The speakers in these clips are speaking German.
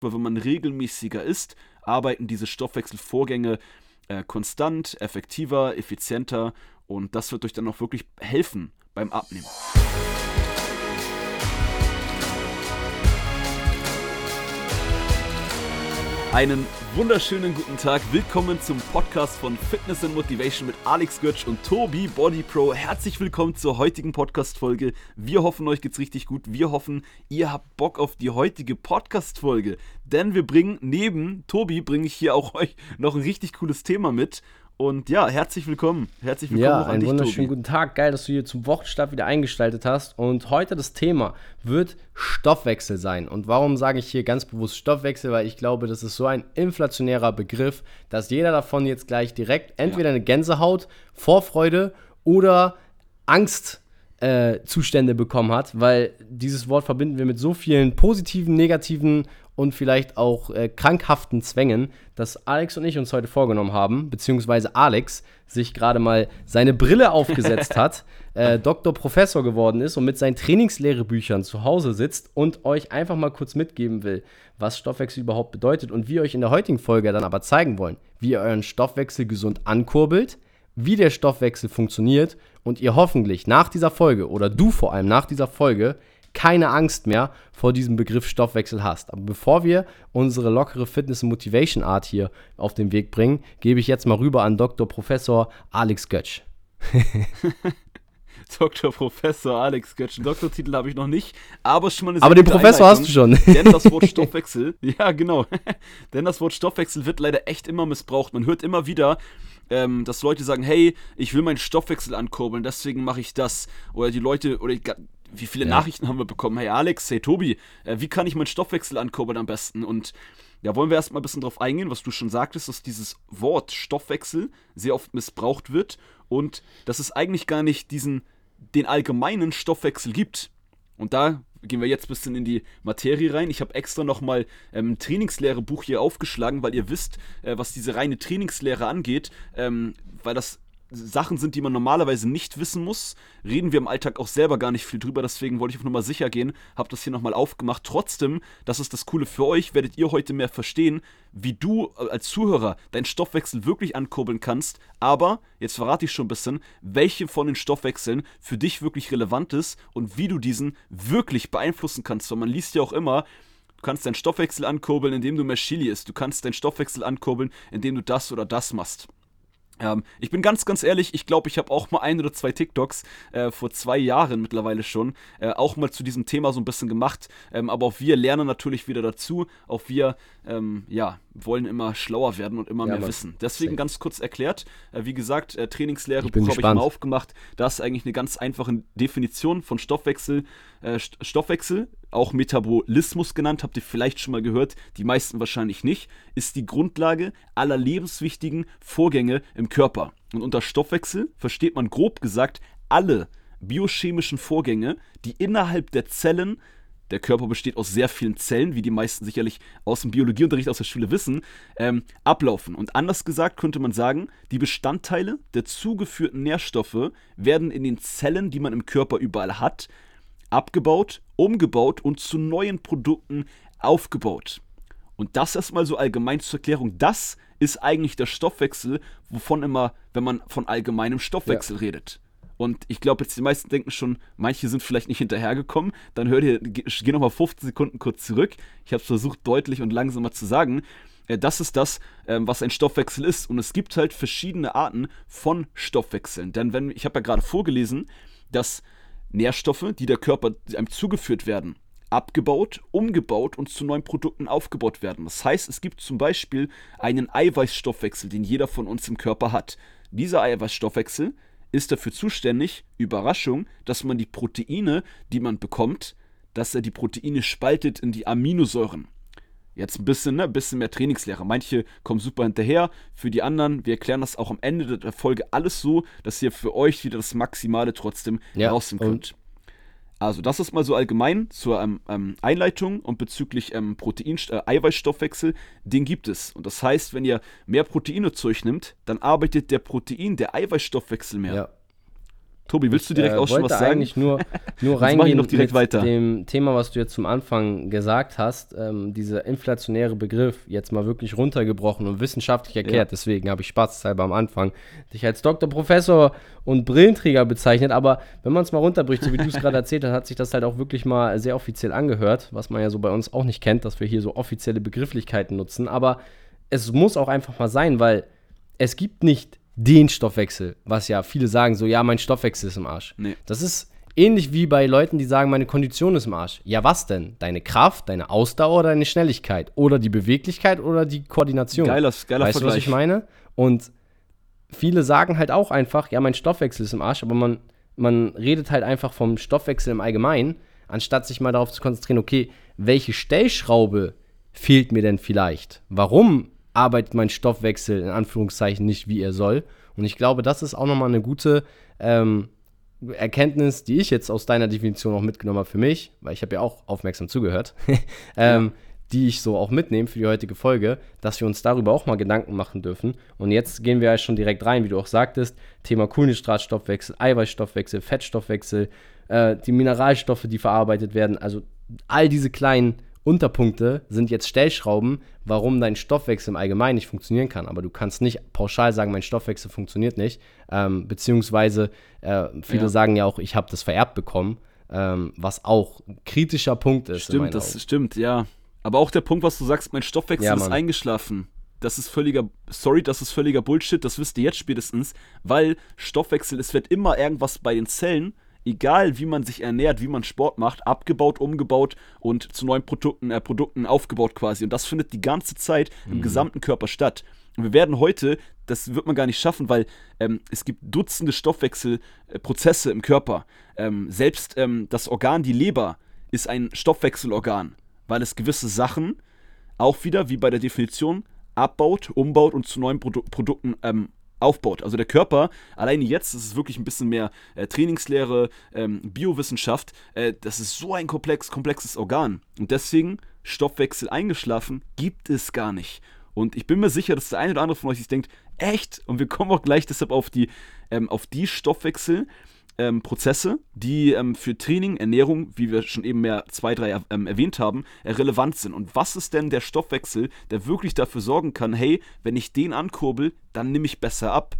weil wenn man regelmäßiger isst, arbeiten diese Stoffwechselvorgänge äh, konstant, effektiver, effizienter und das wird euch dann auch wirklich helfen beim Abnehmen. Einen wunderschönen guten Tag. Willkommen zum Podcast von Fitness and Motivation mit Alex Götsch und Tobi Body Pro. Herzlich willkommen zur heutigen Podcast-Folge. Wir hoffen, euch geht's richtig gut. Wir hoffen, ihr habt Bock auf die heutige Podcast-Folge. Denn wir bringen neben Tobi, bringe ich hier auch euch noch ein richtig cooles Thema mit. Und ja, herzlich willkommen. Herzlich willkommen ja, auch an einen dich, wunderschönen Tobi. guten Tag. Geil, dass du hier zum Wochenstart wieder eingestaltet hast. Und heute das Thema wird Stoffwechsel sein. Und warum sage ich hier ganz bewusst Stoffwechsel? Weil ich glaube, das ist so ein inflationärer Begriff, dass jeder davon jetzt gleich direkt entweder eine Gänsehaut, Vorfreude oder Angst äh, Zustände bekommen hat, weil dieses Wort verbinden wir mit so vielen positiven, negativen und vielleicht auch äh, krankhaften Zwängen, dass Alex und ich uns heute vorgenommen haben, beziehungsweise Alex sich gerade mal seine Brille aufgesetzt hat, äh, Doktor Professor geworden ist und mit seinen Trainingslehrebüchern zu Hause sitzt und euch einfach mal kurz mitgeben will, was Stoffwechsel überhaupt bedeutet und wir euch in der heutigen Folge dann aber zeigen wollen, wie ihr euren Stoffwechsel gesund ankurbelt, wie der Stoffwechsel funktioniert und ihr hoffentlich nach dieser Folge oder du vor allem nach dieser Folge keine Angst mehr vor diesem Begriff Stoffwechsel hast. Aber bevor wir unsere lockere Fitness- und Motivation Art hier auf den Weg bringen, gebe ich jetzt mal rüber an Dr. Professor Alex Götsch. Dr. Professor Alex Götsch. Doktortitel habe ich noch nicht, aber schon mal eine Aber den Professor hast du schon. Denn das Wort Stoffwechsel, ja genau, denn das Wort Stoffwechsel wird leider echt immer missbraucht. Man hört immer wieder, ähm, dass Leute sagen, hey, ich will meinen Stoffwechsel ankurbeln, deswegen mache ich das. Oder die Leute, oder wie viele ja. Nachrichten haben wir bekommen? Hey Alex, hey Tobi, äh, wie kann ich meinen Stoffwechsel ankurbeln am besten? Und ja, wollen wir erstmal ein bisschen drauf eingehen, was du schon sagtest, dass dieses Wort Stoffwechsel sehr oft missbraucht wird und dass es eigentlich gar nicht diesen, den allgemeinen Stoffwechsel gibt. Und da gehen wir jetzt ein bisschen in die Materie rein. Ich habe extra nochmal ähm, ein Trainingslehrebuch hier aufgeschlagen, weil ihr wisst, äh, was diese reine Trainingslehre angeht, ähm, weil das Sachen sind, die man normalerweise nicht wissen muss, reden wir im Alltag auch selber gar nicht viel drüber. Deswegen wollte ich auf Nummer sicher gehen, habe das hier nochmal aufgemacht. Trotzdem, das ist das Coole für euch, werdet ihr heute mehr verstehen, wie du äh, als Zuhörer deinen Stoffwechsel wirklich ankurbeln kannst. Aber, jetzt verrate ich schon ein bisschen, welche von den Stoffwechseln für dich wirklich relevant ist und wie du diesen wirklich beeinflussen kannst. Weil man liest ja auch immer, Du kannst deinen Stoffwechsel ankurbeln, indem du mehr Chili isst. Du kannst deinen Stoffwechsel ankurbeln, indem du das oder das machst. Ähm, ich bin ganz, ganz ehrlich, ich glaube, ich habe auch mal ein oder zwei TikToks äh, vor zwei Jahren mittlerweile schon äh, auch mal zu diesem Thema so ein bisschen gemacht. Ähm, aber auch wir lernen natürlich wieder dazu. Auch wir, ähm, ja, wollen immer schlauer werden und immer ja, mehr wissen. Deswegen ganz kurz erklärt, äh, wie gesagt, äh, Trainingslehre habe ich mal aufgemacht. Da ist eigentlich eine ganz einfache Definition von Stoffwechsel. Äh, Stoffwechsel, auch Metabolismus genannt, habt ihr vielleicht schon mal gehört, die meisten wahrscheinlich nicht, ist die Grundlage aller lebenswichtigen Vorgänge im Körper. Und unter Stoffwechsel versteht man grob gesagt alle biochemischen Vorgänge, die innerhalb der Zellen der Körper besteht aus sehr vielen Zellen, wie die meisten sicherlich aus dem Biologieunterricht aus der Schule wissen, ähm, ablaufen. Und anders gesagt könnte man sagen, die Bestandteile der zugeführten Nährstoffe werden in den Zellen, die man im Körper überall hat, abgebaut, umgebaut und zu neuen Produkten aufgebaut. Und das erstmal so allgemein zur Erklärung. Das ist eigentlich der Stoffwechsel, wovon immer, wenn man von allgemeinem Stoffwechsel ja. redet. Und ich glaube, jetzt die meisten denken schon, manche sind vielleicht nicht hinterhergekommen. Dann hört ihr, geh nochmal 15 Sekunden kurz zurück. Ich habe es versucht, deutlich und langsamer zu sagen. Äh, das ist das, ähm, was ein Stoffwechsel ist. Und es gibt halt verschiedene Arten von Stoffwechseln. Denn wenn, ich habe ja gerade vorgelesen, dass Nährstoffe, die der Körper einem zugeführt werden, abgebaut, umgebaut und zu neuen Produkten aufgebaut werden. Das heißt, es gibt zum Beispiel einen Eiweißstoffwechsel, den jeder von uns im Körper hat. Dieser Eiweißstoffwechsel ist dafür zuständig, Überraschung, dass man die Proteine, die man bekommt, dass er die Proteine spaltet in die Aminosäuren. Jetzt ein bisschen, ne, bisschen mehr Trainingslehre. Manche kommen super hinterher. Für die anderen, wir erklären das auch am Ende der Folge alles so, dass ihr für euch wieder das Maximale trotzdem ja, rausnehmen könnt. Also, das ist mal so allgemein zur ähm, ähm, Einleitung und bezüglich ähm, Protein, äh, Eiweißstoffwechsel, den gibt es. Und das heißt, wenn ihr mehr Proteine zu euch nimmt, dann arbeitet der Protein, der Eiweißstoffwechsel mehr. Ja. Tobi, willst du direkt äh, auch schon was wollte sagen? eigentlich nur, nur ich reingehen noch direkt mit weiter. dem Thema, was du jetzt zum Anfang gesagt hast, ähm, dieser inflationäre Begriff jetzt mal wirklich runtergebrochen und wissenschaftlich erklärt. Ja. Deswegen habe ich spaßhalber am Anfang dich als Doktor, Professor und Brillenträger bezeichnet. Aber wenn man es mal runterbricht, so wie du es gerade erzählt hast, hat sich das halt auch wirklich mal sehr offiziell angehört, was man ja so bei uns auch nicht kennt, dass wir hier so offizielle Begrifflichkeiten nutzen. Aber es muss auch einfach mal sein, weil es gibt nicht den Stoffwechsel, was ja viele sagen, so ja, mein Stoffwechsel ist im Arsch. Nee. Das ist ähnlich wie bei Leuten, die sagen, meine Kondition ist im Arsch. Ja, was denn? Deine Kraft, deine Ausdauer oder deine Schnelligkeit? Oder die Beweglichkeit oder die Koordination? Geiler, geiler weißt du, was Vergleich. ich meine? Und viele sagen halt auch einfach, ja, mein Stoffwechsel ist im Arsch, aber man, man redet halt einfach vom Stoffwechsel im Allgemeinen, anstatt sich mal darauf zu konzentrieren, okay, welche Stellschraube fehlt mir denn vielleicht? Warum arbeitet mein Stoffwechsel in Anführungszeichen nicht, wie er soll? Und ich glaube, das ist auch nochmal eine gute ähm, Erkenntnis, die ich jetzt aus deiner Definition auch mitgenommen habe für mich, weil ich habe ja auch aufmerksam zugehört, ähm, die ich so auch mitnehme für die heutige Folge, dass wir uns darüber auch mal Gedanken machen dürfen. Und jetzt gehen wir ja schon direkt rein, wie du auch sagtest, Thema Kohlenhydratstoffwechsel, Eiweißstoffwechsel, Fettstoffwechsel, äh, die Mineralstoffe, die verarbeitet werden, also all diese kleinen Unterpunkte sind jetzt Stellschrauben, warum dein Stoffwechsel im Allgemeinen nicht funktionieren kann. Aber du kannst nicht pauschal sagen, mein Stoffwechsel funktioniert nicht. Ähm, beziehungsweise äh, viele Ja. sagen ja auch, ich habe das vererbt bekommen, ähm, was auch ein kritischer Punkt ist. Stimmt, das Augen. stimmt, ja. Aber auch der Punkt, was du sagst, mein Stoffwechsel Ja, ist eingeschlafen. Das ist völliger, sorry, das ist völliger Bullshit, das wisst ihr jetzt spätestens, weil Stoffwechsel, es wird immer irgendwas bei den Zellen, egal wie man sich ernährt, wie man Sport macht, abgebaut, umgebaut und zu neuen Produkten, äh, Produkten aufgebaut quasi. Und das findet die ganze Zeit im gesamten Körper statt. Und wir werden heute, das wird man gar nicht schaffen, weil ähm, es gibt Dutzende Stoffwechselprozesse im Körper. Ähm, selbst ähm, das Organ, die Leber, ist ein Stoffwechselorgan, weil es gewisse Sachen auch wieder, wie bei der Definition, abbaut, umbaut und zu neuen Produ Produkten ähm, aufbaut. Also der Körper, alleine jetzt, das ist wirklich ein bisschen mehr äh, Trainingslehre, ähm, Biowissenschaft, äh, das ist so ein komplex, komplexes Organ. Und deswegen, Stoffwechsel eingeschlafen, gibt es gar nicht. Und ich bin mir sicher, dass der eine oder andere von euch sich denkt, echt? Und wir kommen auch gleich deshalb auf die, ähm, auf die Stoffwechsel, ähm, Prozesse, die ähm, für Training, Ernährung, wie wir schon eben mehr zwei, drei ähm, erwähnt haben, äh, relevant sind. Und was ist denn der Stoffwechsel, der wirklich dafür sorgen kann, hey, wenn ich den ankurbel, dann nehme ich besser ab.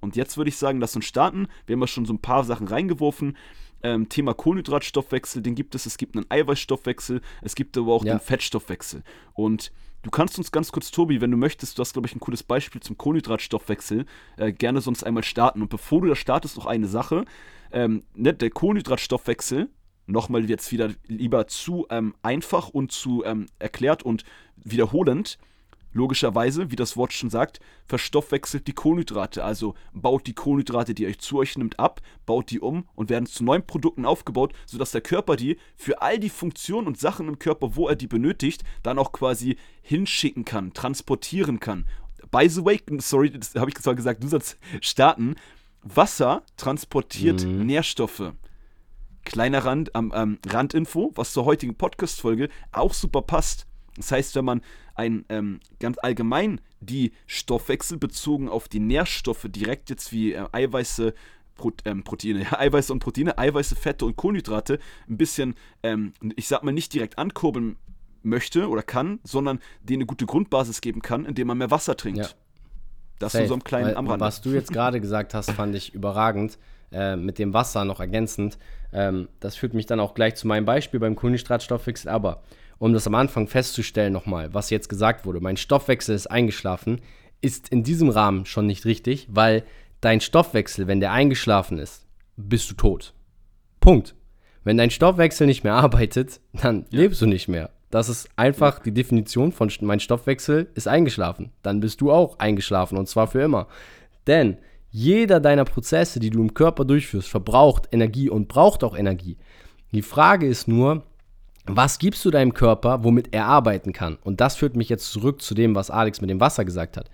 Und jetzt würde ich sagen, lass uns starten. Wir haben ja schon so ein paar Sachen reingeworfen. Ähm, Thema Kohlenhydratstoffwechsel, den gibt es. Es gibt einen Eiweißstoffwechsel, es gibt aber auch Ja. den Fettstoffwechsel. Und du kannst uns ganz kurz, Tobi, wenn du möchtest, du hast, glaube ich, ein cooles Beispiel zum Kohlenhydratstoffwechsel, äh, gerne sonst einmal starten. Und bevor du da startest, noch eine Sache. Ähm, ne, der Kohlenhydratstoffwechsel, nochmal jetzt wieder lieber zu ähm, einfach und zu ähm, erklärt und wiederholend. Logischerweise, wie das Wort schon sagt, verstoffwechselt die Kohlenhydrate. Also baut die Kohlenhydrate, die euch zu euch nimmt, ab, baut die um und werden zu neuen Produkten aufgebaut, sodass der Körper die für all die Funktionen und Sachen im Körper, wo er die benötigt, dann auch quasi hinschicken kann, transportieren kann. By the way, sorry, das habe ich zwar gesagt, du sollst starten. Wasser transportiert Nährstoffe. Kleiner Rand, am ähm, Randinfo, was zur heutigen Podcast-Folge auch super passt. Das heißt, wenn man ein ähm, ganz allgemein die Stoffwechsel bezogen auf die Nährstoffe direkt jetzt wie äh, Eiweiße, Pro, ähm, Proteine, ja, Eiweiße und Proteine, Eiweiße, Fette und Kohlenhydrate ein bisschen, ähm, ich sag mal, nicht direkt ankurbeln möchte oder kann, sondern denen eine gute Grundbasis geben kann, indem man mehr Wasser trinkt. Ja. Das Safe. so am kleinen Weil, am Rande. Was du jetzt gerade gesagt hast, fand ich überragend. Äh, mit dem Wasser noch ergänzend. Ähm, das führt mich dann auch gleich zu meinem Beispiel beim Kohlenhydratstoffwechsel. Aber um das am Anfang festzustellen nochmal, was jetzt gesagt wurde, mein Stoffwechsel ist eingeschlafen, ist in diesem Rahmen schon nicht richtig, weil dein Stoffwechsel, wenn der eingeschlafen ist, bist du tot. Punkt. Wenn dein Stoffwechsel nicht mehr arbeitet, dann lebst du nicht mehr. Das ist einfach die Definition von mein Stoffwechsel ist eingeschlafen. Dann bist du auch eingeschlafen und zwar für immer. Denn jeder deiner Prozesse, die du im Körper durchführst, verbraucht Energie und braucht auch Energie. Die Frage ist nur, was gibst du deinem Körper, womit er arbeiten kann? Und das führt mich jetzt zurück zu dem, was Alex mit dem Wasser gesagt hat.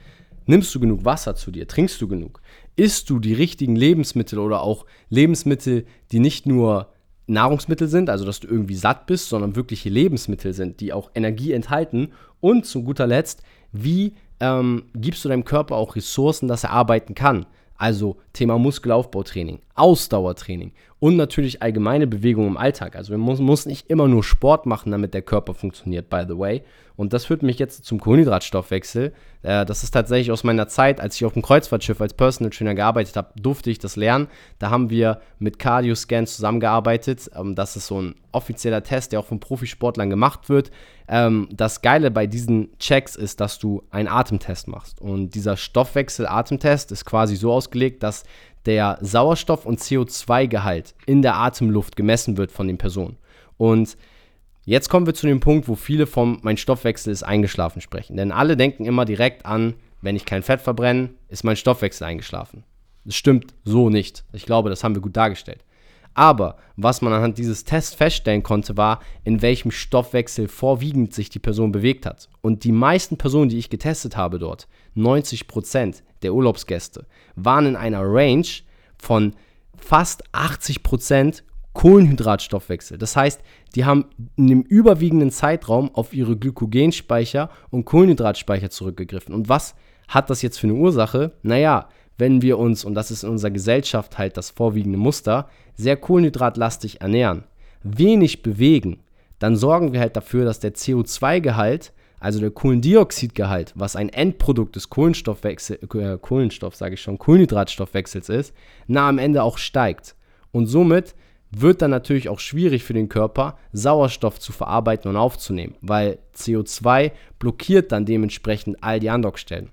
Nimmst du genug Wasser zu dir? Trinkst du genug? Isst du die richtigen Lebensmittel oder auch Lebensmittel, die nicht nur Nahrungsmittel sind, also dass du irgendwie satt bist, sondern wirkliche Lebensmittel sind, die auch Energie enthalten? Und zu guter Letzt, wie ähm, gibst du deinem Körper auch Ressourcen, dass er arbeiten kann? Also Thema Muskelaufbautraining, Ausdauertraining und natürlich allgemeine Bewegung im Alltag. Also man muss, muss nicht immer nur Sport machen, damit der Körper funktioniert, by the way. Und das führt mich jetzt zum Kohlenhydratstoffwechsel. Äh, das ist tatsächlich aus meiner Zeit, als ich auf dem Kreuzfahrtschiff als Personal Trainer gearbeitet habe, durfte ich das lernen. Da haben wir mit Cardio Scan zusammengearbeitet. Ähm, das ist so ein offizieller Test, der auch von Profisportlern gemacht wird. Ähm, das Geile bei diesen Checks ist, dass du einen Atemtest machst. Und dieser Stoffwechsel-Atemtest ist quasi so ausgelegt, dass der Sauerstoff- und CO2-Gehalt in der Atemluft gemessen wird von den Personen. Und jetzt kommen wir zu dem Punkt, wo viele vom mein Stoffwechsel ist eingeschlafen sprechen. Denn alle denken immer direkt an, wenn ich kein Fett verbrenne, ist mein Stoffwechsel eingeschlafen. Das stimmt so nicht. Ich glaube, das haben wir gut dargestellt. Aber was man anhand dieses Tests feststellen konnte, war, in welchem Stoffwechsel vorwiegend sich die Person bewegt hat. Und die meisten Personen, die ich getestet habe dort, 90% der Urlaubsgäste, waren in einer Range von fast 80% Kohlenhydratstoffwechsel. Das heißt, die haben in dem überwiegenden Zeitraum auf ihre Glykogenspeicher und Kohlenhydratspeicher zurückgegriffen. Und was hat das jetzt für eine Ursache? Naja, wenn wir uns, und das ist in unserer Gesellschaft halt das vorwiegende Muster, sehr kohlenhydratlastig ernähren, wenig bewegen, dann sorgen wir halt dafür, dass der CO2-Gehalt, also der Kohlendioxidgehalt, was ein Endprodukt des Kohlenstoffwechsel, äh, Kohlenstoff, sage ich schon, Kohlenhydratstoffwechsels ist, na am Ende auch steigt. Und somit wird dann natürlich auch schwierig für den Körper, Sauerstoff zu verarbeiten und aufzunehmen, weil CO2 blockiert dann dementsprechend all die Andockstellen.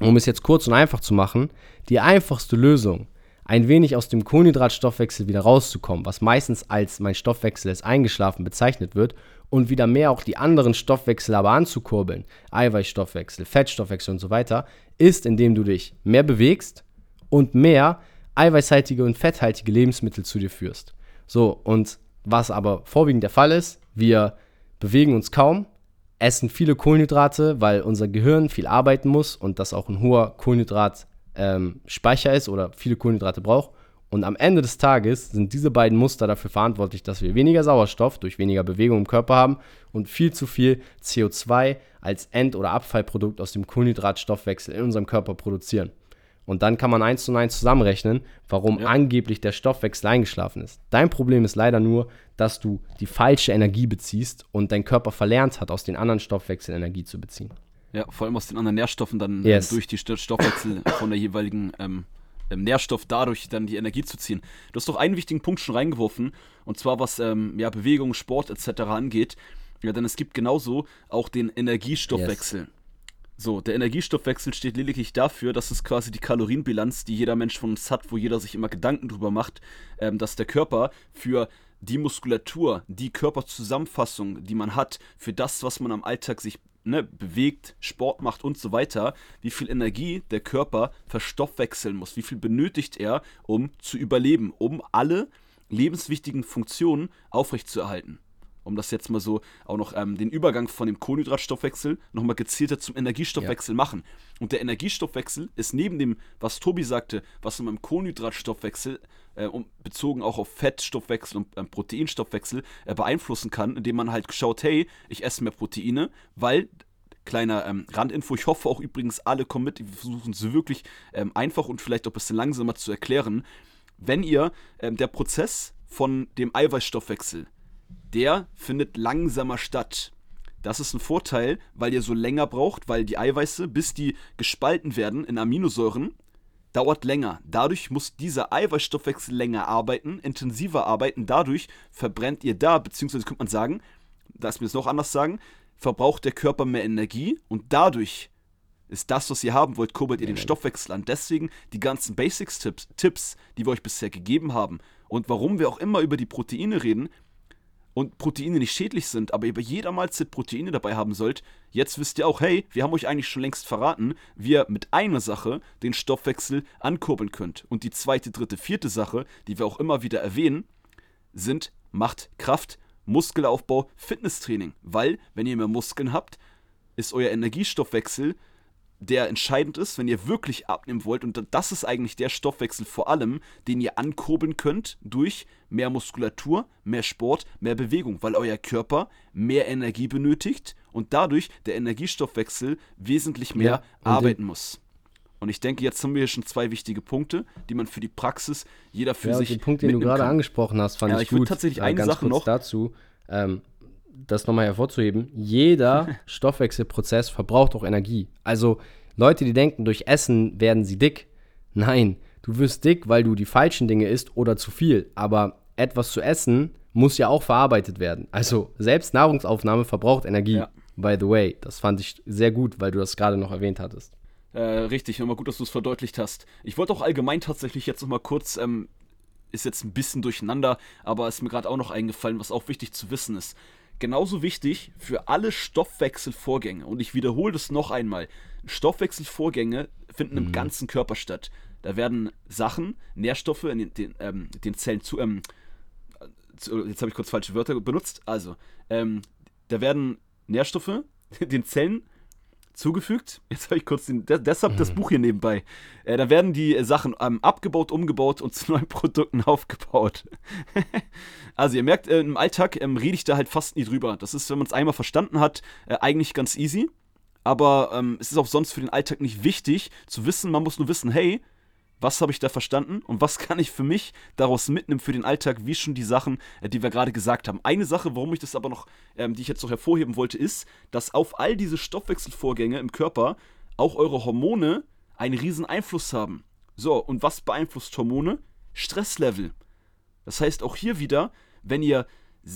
Um es jetzt kurz und einfach zu machen, die einfachste Lösung, ein wenig aus dem Kohlenhydratstoffwechsel wieder rauszukommen, was meistens als mein Stoffwechsel ist eingeschlafen bezeichnet wird, und wieder mehr auch die anderen Stoffwechsel aber anzukurbeln, Eiweißstoffwechsel, Fettstoffwechsel und so weiter, ist, indem du dich mehr bewegst und mehr eiweißhaltige und fetthaltige Lebensmittel zu dir führst. So, und was aber vorwiegend der Fall ist, wir bewegen uns kaum, essen viele Kohlenhydrate, weil unser Gehirn viel arbeiten muss und das auch ein hoher Kohlenhydratspeicher ähm, ist oder viele Kohlenhydrate braucht. Und am Ende des Tages sind diese beiden Muster dafür verantwortlich, dass wir weniger Sauerstoff durch weniger Bewegung im Körper haben und viel zu viel CO2 als End- oder Abfallprodukt aus dem Kohlenhydratstoffwechsel in unserem Körper produzieren. Und dann kann man eins zu eins zusammenrechnen, warum ja. angeblich der Stoffwechsel eingeschlafen ist. Dein Problem ist leider nur, dass du die falsche Energie beziehst und dein Körper verlernt hat, aus den anderen Stoffwechseln Energie zu beziehen. Ja, vor allem aus den anderen Nährstoffen dann ähm, yes. durch die Stoffwechsel von der jeweiligen ähm, ähm, Nährstoff dadurch dann die Energie zu ziehen. Du hast doch einen wichtigen Punkt schon reingeworfen, und zwar was ähm, ja, Bewegung, Sport etc. angeht. Ja, denn es gibt genauso auch den Energiestoffwechsel. Yes. So, der Energiestoffwechsel steht lediglich dafür, dass es quasi die Kalorienbilanz, die jeder Mensch von uns hat, wo jeder sich immer Gedanken drüber macht, ähm, dass der Körper für die Muskulatur, die Körperzusammenfassung, die man hat, für das, was man am Alltag sich ne, bewegt, Sport macht und so weiter, wie viel Energie der Körper verstoffwechseln muss, wie viel benötigt er, um zu überleben, um alle lebenswichtigen Funktionen aufrechtzuerhalten um das jetzt mal so auch noch ähm, den Übergang von dem Kohlenhydratstoffwechsel nochmal gezielter zum Energiestoffwechsel ja. machen. Und der Energiestoffwechsel ist neben dem, was Tobi sagte, was man beim Kohlenhydratstoffwechsel äh, bezogen auch auf Fettstoffwechsel und äh, Proteinstoffwechsel äh, beeinflussen kann, indem man halt schaut, hey, ich esse mehr Proteine, weil kleiner ähm, Randinfo. Ich hoffe auch übrigens, alle kommen mit. Wir versuchen es wirklich ähm, einfach und vielleicht auch ein bisschen langsamer zu erklären. Wenn ihr ähm, der Prozess von dem Eiweißstoffwechsel der findet langsamer statt. Das ist ein Vorteil, weil ihr so länger braucht, weil die Eiweiße, bis die gespalten werden in Aminosäuren, dauert länger. Dadurch muss dieser Eiweißstoffwechsel länger arbeiten, intensiver arbeiten. Dadurch verbrennt ihr da, beziehungsweise könnte man sagen, lass mir es noch anders sagen, verbraucht der Körper mehr Energie und dadurch ist das, was ihr haben wollt, kurbelt ihr den Stoffwechsel an. Deswegen die ganzen Basics-Tipps, Tipps, die wir euch bisher gegeben haben. Und warum wir auch immer über die Proteine reden, und Proteine nicht schädlich sind, aber ihr bei jeder Mahlzeit Proteine dabei haben sollt, jetzt wisst ihr auch, hey, wir haben euch eigentlich schon längst verraten, wie ihr mit einer Sache den Stoffwechsel ankurbeln könnt. Und die zweite, dritte, vierte Sache, die wir auch immer wieder erwähnen, sind Macht, Kraft, Muskelaufbau, Fitnesstraining. Weil, wenn ihr mehr Muskeln habt, ist euer Energiestoffwechsel der entscheidend ist, wenn ihr wirklich abnehmen wollt. Und das ist eigentlich der Stoffwechsel vor allem, den ihr ankurbeln könnt durch mehr Muskulatur, mehr Sport, mehr Bewegung, weil euer Körper mehr Energie benötigt und dadurch der Energiestoffwechsel wesentlich mehr ja, arbeiten muss. Und ich denke, jetzt haben wir hier schon zwei wichtige Punkte, die man für die Praxis jeder für ja, sich. Den Punkt, den du gerade kann. angesprochen hast, fand ja, ich, ich gut. tatsächlich eine Sache noch dazu. Ähm, das nochmal hervorzuheben, jeder Stoffwechselprozess verbraucht auch Energie. Also Leute, die denken, durch Essen werden sie dick. Nein, du wirst dick, weil du die falschen Dinge isst oder zu viel. Aber etwas zu essen muss ja auch verarbeitet werden. Also selbst Nahrungsaufnahme verbraucht Energie. Ja. By the way, das fand ich sehr gut, weil du das gerade noch erwähnt hattest. Äh, richtig, immer gut, dass du es verdeutlicht hast. Ich wollte auch allgemein tatsächlich jetzt noch mal kurz, ähm, ist jetzt ein bisschen durcheinander, aber ist mir gerade auch noch eingefallen, was auch wichtig zu wissen ist. Genauso wichtig für alle Stoffwechselvorgänge, und ich wiederhole das noch einmal, Stoffwechselvorgänge finden mhm. im ganzen Körper statt. Da werden Sachen, Nährstoffe in den, den, ähm, den Zellen zu, ähm, zu jetzt habe ich kurz falsche Wörter benutzt, also, ähm, da werden Nährstoffe den Zellen zugefügt. Jetzt habe ich kurz den, deshalb mhm. das Buch hier nebenbei. Äh, da werden die Sachen ähm, abgebaut, umgebaut und zu neuen Produkten aufgebaut. also ihr merkt, äh, im Alltag ähm, rede ich da halt fast nie drüber. Das ist, wenn man es einmal verstanden hat, äh, eigentlich ganz easy. Aber ähm, es ist auch sonst für den Alltag nicht wichtig zu wissen, man muss nur wissen, hey, was habe ich da verstanden und was kann ich für mich daraus mitnehmen für den Alltag, wie schon die Sachen, äh, die wir gerade gesagt haben. Eine Sache, warum ich das aber noch, ähm, die ich jetzt noch hervorheben wollte, ist, dass auf all diese Stoffwechselvorgänge im Körper auch eure Hormone einen riesen Einfluss haben. So, und was beeinflusst Hormone? Stresslevel. Das heißt auch hier wieder, wenn ihr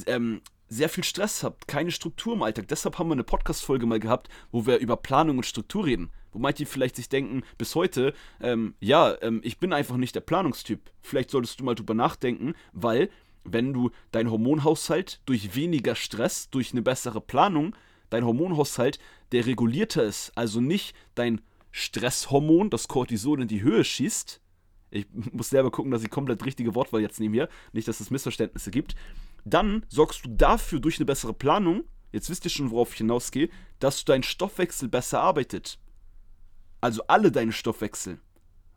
ähm, sehr viel Stress habt, keine Struktur im Alltag. Deshalb haben wir eine Podcast-Folge mal gehabt, wo wir über Planung und Struktur reden. Wo manche vielleicht sich denken, bis heute, ähm, ja, ähm, ich bin einfach nicht der Planungstyp. Vielleicht solltest du mal drüber nachdenken, weil wenn du deinen Hormonhaushalt durch weniger Stress, durch eine bessere Planung, dein Hormonhaushalt, der regulierter ist, also nicht dein Stresshormon, das Cortisol in die Höhe schießt, ich muss selber gucken, dass ich komplett richtige Wortwahl jetzt nehme hier, nicht, dass es Missverständnisse gibt, dann sorgst du dafür durch eine bessere Planung, jetzt wisst ihr schon, worauf ich hinausgehe, dass dein Stoffwechsel besser arbeitet. Also alle deine Stoffwechsel.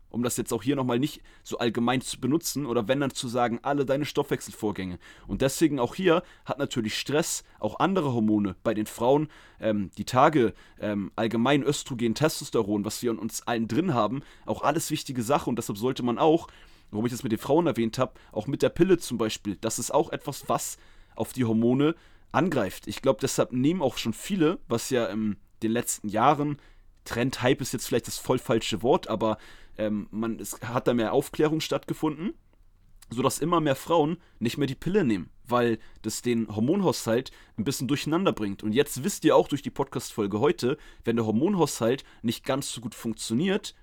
Um das jetzt auch hier nochmal nicht so allgemein zu benutzen oder wenn dann zu sagen, alle deine Stoffwechselvorgänge. Und deswegen auch hier hat natürlich Stress auch andere Hormone. Bei den Frauen ähm, die Tage, ähm, allgemein Östrogen, Testosteron, was wir in uns allen drin haben, auch alles wichtige Sache und deshalb sollte man auch warum ich das mit den Frauen erwähnt habe, auch mit der Pille zum Beispiel, das ist auch etwas, was auf die Hormone angreift. Ich glaube, deshalb nehmen auch schon viele, was ja in den letzten Jahren, Trend, Hype ist jetzt vielleicht das voll falsche Wort, aber ähm, man, es hat da mehr Aufklärung stattgefunden, sodass immer mehr Frauen nicht mehr die Pille nehmen, weil das den Hormonhaushalt ein bisschen durcheinander bringt. Und jetzt wisst ihr auch durch die Podcast-Folge heute, wenn der Hormonhaushalt nicht ganz so gut funktioniert,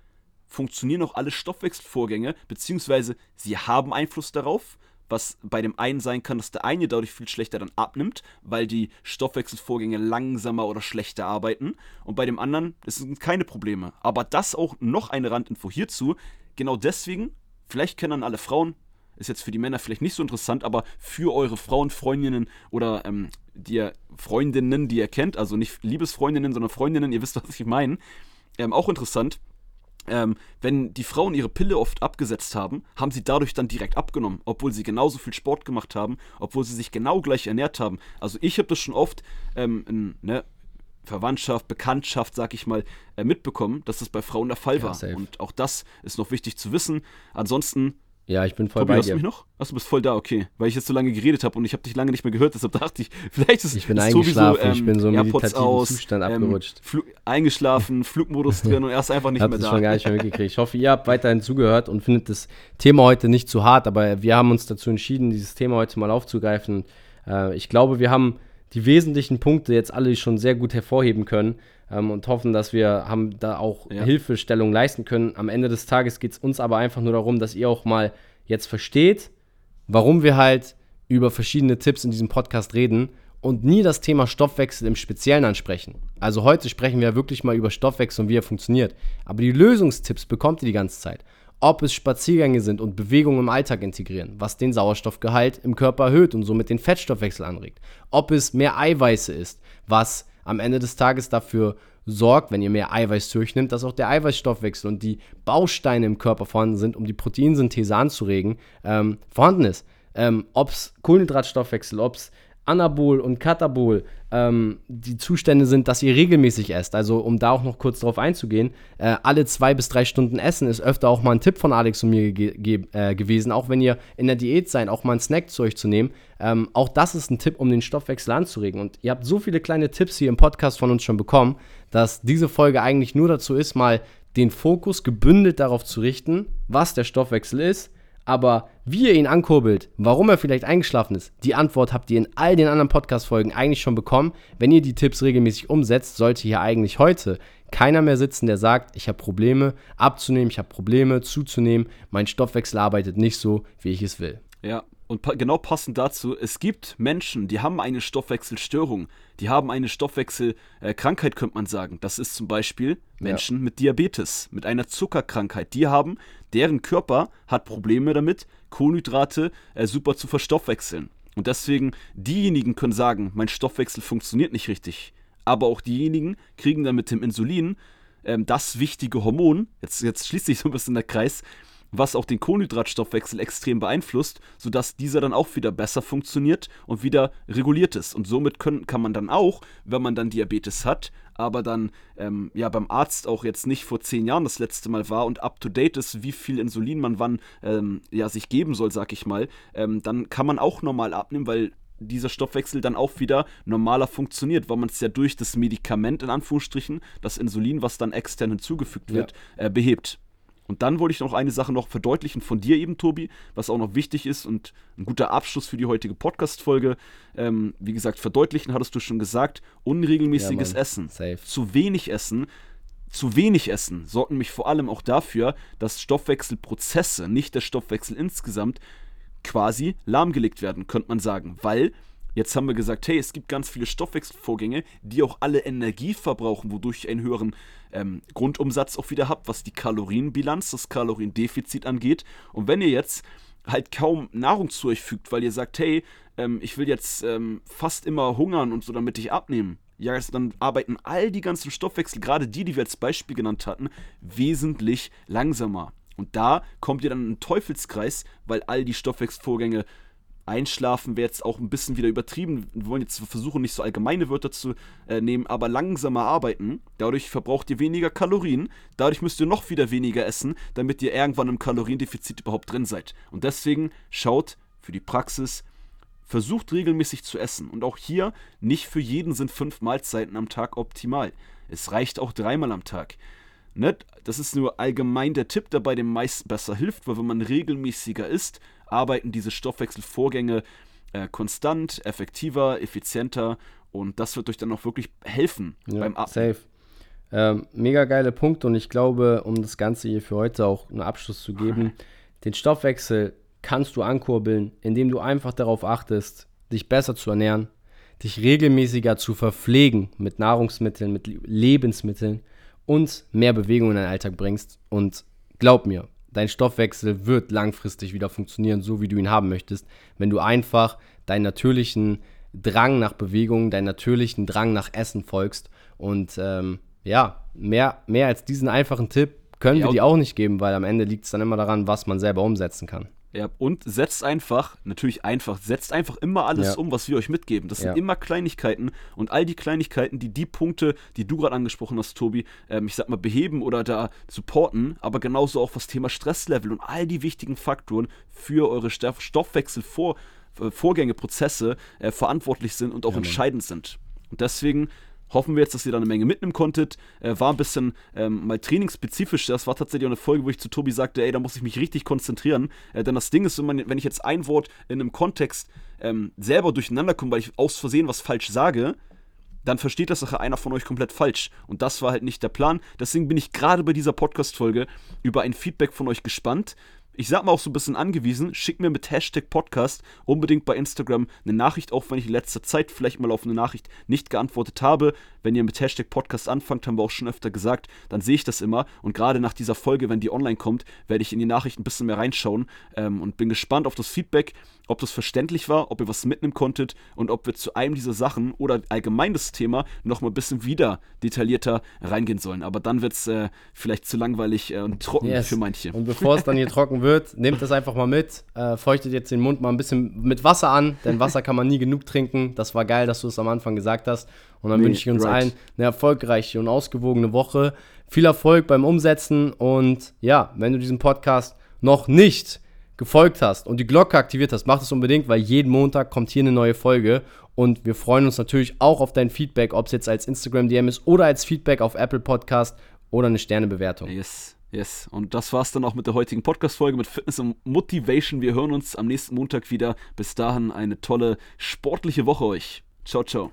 funktionieren auch alle Stoffwechselvorgänge, beziehungsweise sie haben Einfluss darauf, was bei dem einen sein kann, dass der eine dadurch viel schlechter dann abnimmt, weil die Stoffwechselvorgänge langsamer oder schlechter arbeiten. Und bei dem anderen, das sind keine Probleme. Aber das auch noch eine Randinfo hierzu. Genau deswegen, vielleicht kennen dann alle Frauen, ist jetzt für die Männer vielleicht nicht so interessant, aber für eure Frauen, Freundinnen oder ähm, die ihr Freundinnen, die ihr kennt, also nicht Liebesfreundinnen, sondern Freundinnen, ihr wisst, was ich meine, ähm, auch interessant ähm, wenn die Frauen ihre Pille oft abgesetzt haben, haben sie dadurch dann direkt abgenommen, obwohl sie genauso viel Sport gemacht haben, obwohl sie sich genau gleich ernährt haben. Also ich habe das schon oft ähm, in ne, Verwandtschaft, Bekanntschaft, sag ich mal, äh, mitbekommen, dass das bei Frauen der Fall ja, war. Safe. Und auch das ist noch wichtig zu wissen. Ansonsten ja, ich bin voll Tobi, bei hörst dir. Hörst du mich noch? Achso, du bist voll da, okay. Weil ich jetzt so lange geredet habe und ich habe dich lange nicht mehr gehört, deshalb dachte ich, vielleicht ist, ich bin ist eingeschlafen, so, ähm, ich bin so im meditativen aus, Zustand ähm, abgerutscht. Fl eingeschlafen, Flugmodus drin und er ist einfach nicht hab mehr das da. schon gar nicht mehr mitgekriegt. Ich hoffe, ihr habt weiterhin zugehört und findet das Thema heute nicht zu hart, aber wir haben uns dazu entschieden, dieses Thema heute mal aufzugreifen. Äh, ich glaube, wir haben die wesentlichen Punkte jetzt alle schon sehr gut hervorheben können ähm, und hoffen, dass wir haben da auch ja. Hilfestellung leisten können. Am Ende des Tages geht es uns aber einfach nur darum, dass ihr auch mal jetzt versteht, warum wir halt über verschiedene Tipps in diesem Podcast reden und nie das Thema Stoffwechsel im Speziellen ansprechen. Also heute sprechen wir wirklich mal über Stoffwechsel und wie er funktioniert. Aber die Lösungstipps bekommt ihr die ganze Zeit. Ob es Spaziergänge sind und Bewegungen im Alltag integrieren, was den Sauerstoffgehalt im Körper erhöht und somit den Fettstoffwechsel anregt. Ob es mehr Eiweiße ist, was am Ende des Tages dafür sorgt, wenn ihr mehr Eiweiß zu euch nimmt, dass auch der Eiweißstoffwechsel und die Bausteine im Körper vorhanden sind, um die Proteinsynthese anzuregen, ähm, vorhanden ist. Ähm, ob es Kohlenhydratstoffwechsel, ob es Anabol und Katabol ähm, die Zustände sind, dass ihr regelmäßig esst. Also um da auch noch kurz drauf einzugehen, äh, alle zwei bis drei Stunden essen ist öfter auch mal ein Tipp von Alex und mir ge ge äh, gewesen. Auch wenn ihr in der Diät seid, auch mal einen Snack zu euch zu nehmen. Ähm, auch das ist ein Tipp, um den Stoffwechsel anzuregen. Und ihr habt so viele kleine Tipps hier im Podcast von uns schon bekommen, dass diese Folge eigentlich nur dazu ist, mal den Fokus gebündelt darauf zu richten, was der Stoffwechsel ist aber wie ihr ihn ankurbelt, warum er vielleicht eingeschlafen ist, die Antwort habt ihr in all den anderen Podcast-Folgen eigentlich schon bekommen. Wenn ihr die Tipps regelmäßig umsetzt, sollte hier eigentlich heute keiner mehr sitzen, der sagt, ich habe Probleme abzunehmen, ich habe Probleme zuzunehmen, mein Stoffwechsel arbeitet nicht so, wie ich es will. Ja, und pa genau passend dazu, es gibt Menschen, die haben eine Stoffwechselstörung, die haben eine Stoffwechselkrankheit, könnte man sagen. Das ist zum Beispiel Menschen ja. mit Diabetes, mit einer Zuckerkrankheit. Die haben, deren Körper hat Probleme damit, Kohlenhydrate äh, super zu verstoffwechseln. Und deswegen, diejenigen können sagen, mein Stoffwechsel funktioniert nicht richtig. Aber auch diejenigen kriegen dann mit dem Insulin ähm, das wichtige Hormon, jetzt, jetzt schließt sich so ein bisschen der Kreis, was auch den Kohlenhydratstoffwechsel extrem beeinflusst, sodass dieser dann auch wieder besser funktioniert und wieder reguliert ist. Und somit können, kann man dann auch, wenn man dann Diabetes hat, aber dann ähm, ja beim Arzt auch jetzt nicht vor zehn Jahren das letzte Mal war und up to date ist, wie viel Insulin man wann ähm, ja sich geben soll, sag ich mal, ähm, dann kann man auch normal abnehmen, weil dieser Stoffwechsel dann auch wieder normaler funktioniert, weil man es ja durch das Medikament in Anführungsstrichen, das Insulin, was dann extern hinzugefügt wird, ja. äh, behebt. Und dann wollte ich noch eine Sache noch verdeutlichen von dir eben, Tobi, was auch noch wichtig ist und ein guter Abschluss für die heutige Podcast-Folge. Ähm, wie gesagt, verdeutlichen hattest du schon gesagt, unregelmäßiges ja, Essen, Safe. zu wenig Essen. Zu wenig Essen sorgt nämlich vor allem auch dafür, dass Stoffwechselprozesse, nicht der Stoffwechsel insgesamt, quasi lahmgelegt werden, könnte man sagen. Weil Jetzt haben wir gesagt, hey, es gibt ganz viele Stoffwechselvorgänge, die auch alle Energie verbrauchen, wodurch ich einen höheren ähm, Grundumsatz auch wieder habt, was die Kalorienbilanz, das Kaloriendefizit angeht. Und wenn ihr jetzt halt kaum Nahrung zu euch fügt, weil ihr sagt, hey, ähm, ich will jetzt ähm, fast immer hungern und so, damit ich abnehme. Ja, dann arbeiten all die ganzen Stoffwechsel, gerade die, die wir als Beispiel genannt hatten, wesentlich langsamer. Und da kommt ihr dann in einen Teufelskreis, weil all die Stoffwechselvorgänge Einschlafen wäre jetzt auch ein bisschen wieder übertrieben. Wir wollen jetzt versuchen, nicht so allgemeine Wörter zu äh, nehmen, aber langsamer arbeiten. Dadurch verbraucht ihr weniger Kalorien. Dadurch müsst ihr noch wieder weniger essen, damit ihr irgendwann im Kaloriendefizit überhaupt drin seid. Und deswegen schaut für die Praxis, versucht regelmäßig zu essen. Und auch hier, nicht für jeden sind fünf Mahlzeiten am Tag optimal. Es reicht auch dreimal am Tag. Ne? Das ist nur allgemein der Tipp, der bei den meisten besser hilft, weil wenn man regelmäßiger isst, arbeiten diese Stoffwechselvorgänge äh, konstant, effektiver, effizienter und das wird euch dann auch wirklich helfen ja, beim Atmen. Safe. Ähm, mega geile Punkt und ich glaube, um das Ganze hier für heute auch einen Abschluss zu geben, den Stoffwechsel kannst du ankurbeln, indem du einfach darauf achtest, dich besser zu ernähren, dich regelmäßiger zu verpflegen mit Nahrungsmitteln, mit Lebensmitteln und mehr Bewegung in deinen Alltag bringst. Und glaub mir, dein Stoffwechsel wird langfristig wieder funktionieren, so wie du ihn haben möchtest, wenn du einfach deinen natürlichen Drang nach Bewegung, deinen natürlichen Drang nach Essen folgst. Und ähm, ja, mehr, mehr als diesen einfachen Tipp können ja, wir dir auch nicht geben, weil am Ende liegt es dann immer daran, was man selber umsetzen kann. Ja, und setzt einfach, natürlich einfach, setzt einfach immer alles ja. um, was wir euch mitgeben. Das ja. sind immer Kleinigkeiten und all die Kleinigkeiten, die die Punkte, die du gerade angesprochen hast, Tobi, ähm, ich sag mal, beheben oder da supporten, aber genauso auch was Thema Stresslevel und all die wichtigen Faktoren für eure Stoffwechselvorgänge, Prozesse äh, verantwortlich sind und auch ja, entscheidend sind. Und deswegen hoffen wir jetzt, dass ihr da eine Menge mitnehmen konntet. Äh, war ein bisschen ähm, mal trainingsspezifisch. Das war tatsächlich auch eine Folge, wo ich zu Tobi sagte, ey, da muss ich mich richtig konzentrieren. Äh, denn das Ding ist, wenn ich jetzt ein Wort in einem Kontext ähm, selber durcheinander komme, weil ich aus Versehen was falsch sage, dann versteht das nachher einer von euch komplett falsch. Und das war halt nicht der Plan. Deswegen bin ich gerade bei dieser Podcast-Folge über ein Feedback von euch gespannt ich sag mal auch so ein bisschen angewiesen, schick mir mit Hashtag Podcast unbedingt bei Instagram eine Nachricht, auch wenn ich in letzter Zeit vielleicht mal auf eine Nachricht nicht geantwortet habe. Wenn ihr mit Hashtag Podcast anfangt, haben wir auch schon öfter gesagt, dann sehe ich das immer. Und gerade nach dieser Folge, wenn die online kommt, werde ich in die Nachricht ein bisschen mehr reinschauen ähm, und bin gespannt auf das Feedback ob das verständlich war, ob ihr was mitnehmen konntet und ob wir zu einem dieser Sachen oder allgemein das Thema noch mal ein bisschen wieder detaillierter reingehen sollen. Aber dann wird es äh, vielleicht zu langweilig äh, und trocken yes. für manche. Und bevor es dann hier trocken wird, nehmt das einfach mal mit. Äh, feuchtet jetzt den Mund mal ein bisschen mit Wasser an, denn Wasser kann man nie genug trinken. Das war geil, dass du es am Anfang gesagt hast. Und dann nee, wünsche ich uns right. allen eine erfolgreiche und ausgewogene Woche. Viel Erfolg beim Umsetzen und ja, wenn du diesen Podcast noch nicht gefolgt hast und die Glocke aktiviert hast, mach es unbedingt, weil jeden Montag kommt hier eine neue Folge und wir freuen uns natürlich auch auf dein Feedback, ob es jetzt als Instagram DM ist oder als Feedback auf Apple Podcast oder eine Sternebewertung. Yes. Yes, und das war's dann auch mit der heutigen Podcast-Folge mit Fitness und Motivation. Wir hören uns am nächsten Montag wieder. Bis dahin eine tolle sportliche Woche euch. Ciao, ciao.